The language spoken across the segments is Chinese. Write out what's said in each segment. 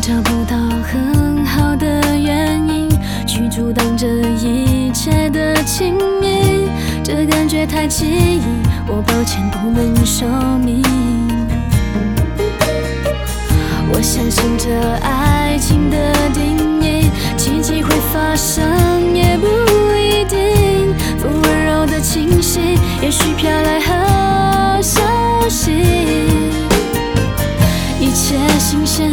找不到很好的原因去阻挡这一切的亲密，这感觉太奇异，我抱歉不能说明。我相信这爱情的定义，奇迹会发生也不一定。风温柔的清晰，也许飘来好消息。一切新鲜，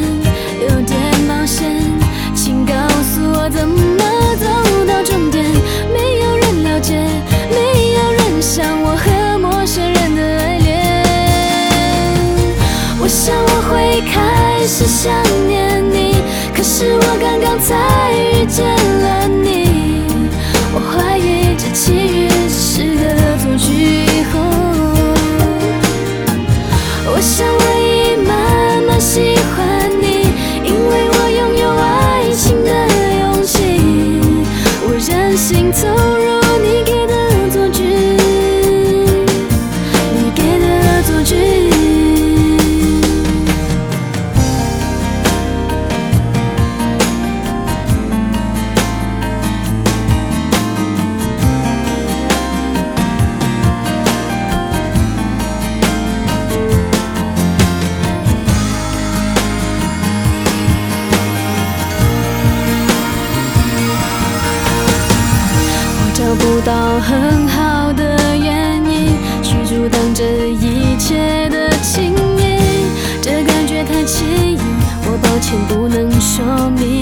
是想念你，可是我刚刚才遇见了你。我怀疑这奇遇是个恶作到很好的原因去阻挡这一切的亲密，这感觉太奇异，我抱歉不能说明。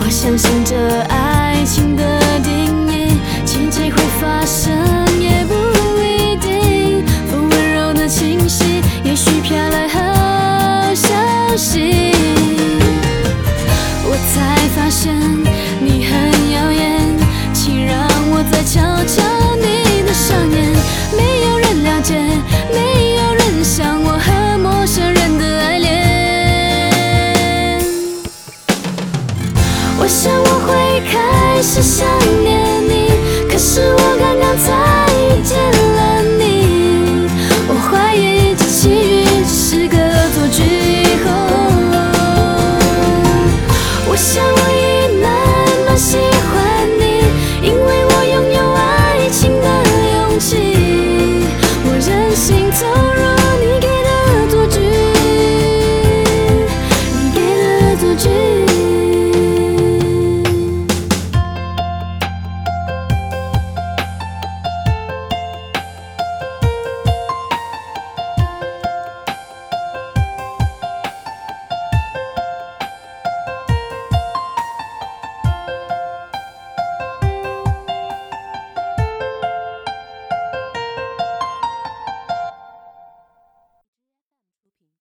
我相信这爱情的定义，奇迹会发生也不一定。风温柔的清晰，也许飘来好消息。我才发现你很，再瞧瞧你的双眼。没有人了解，没气我任性投入你给的恶作剧你给的恶作剧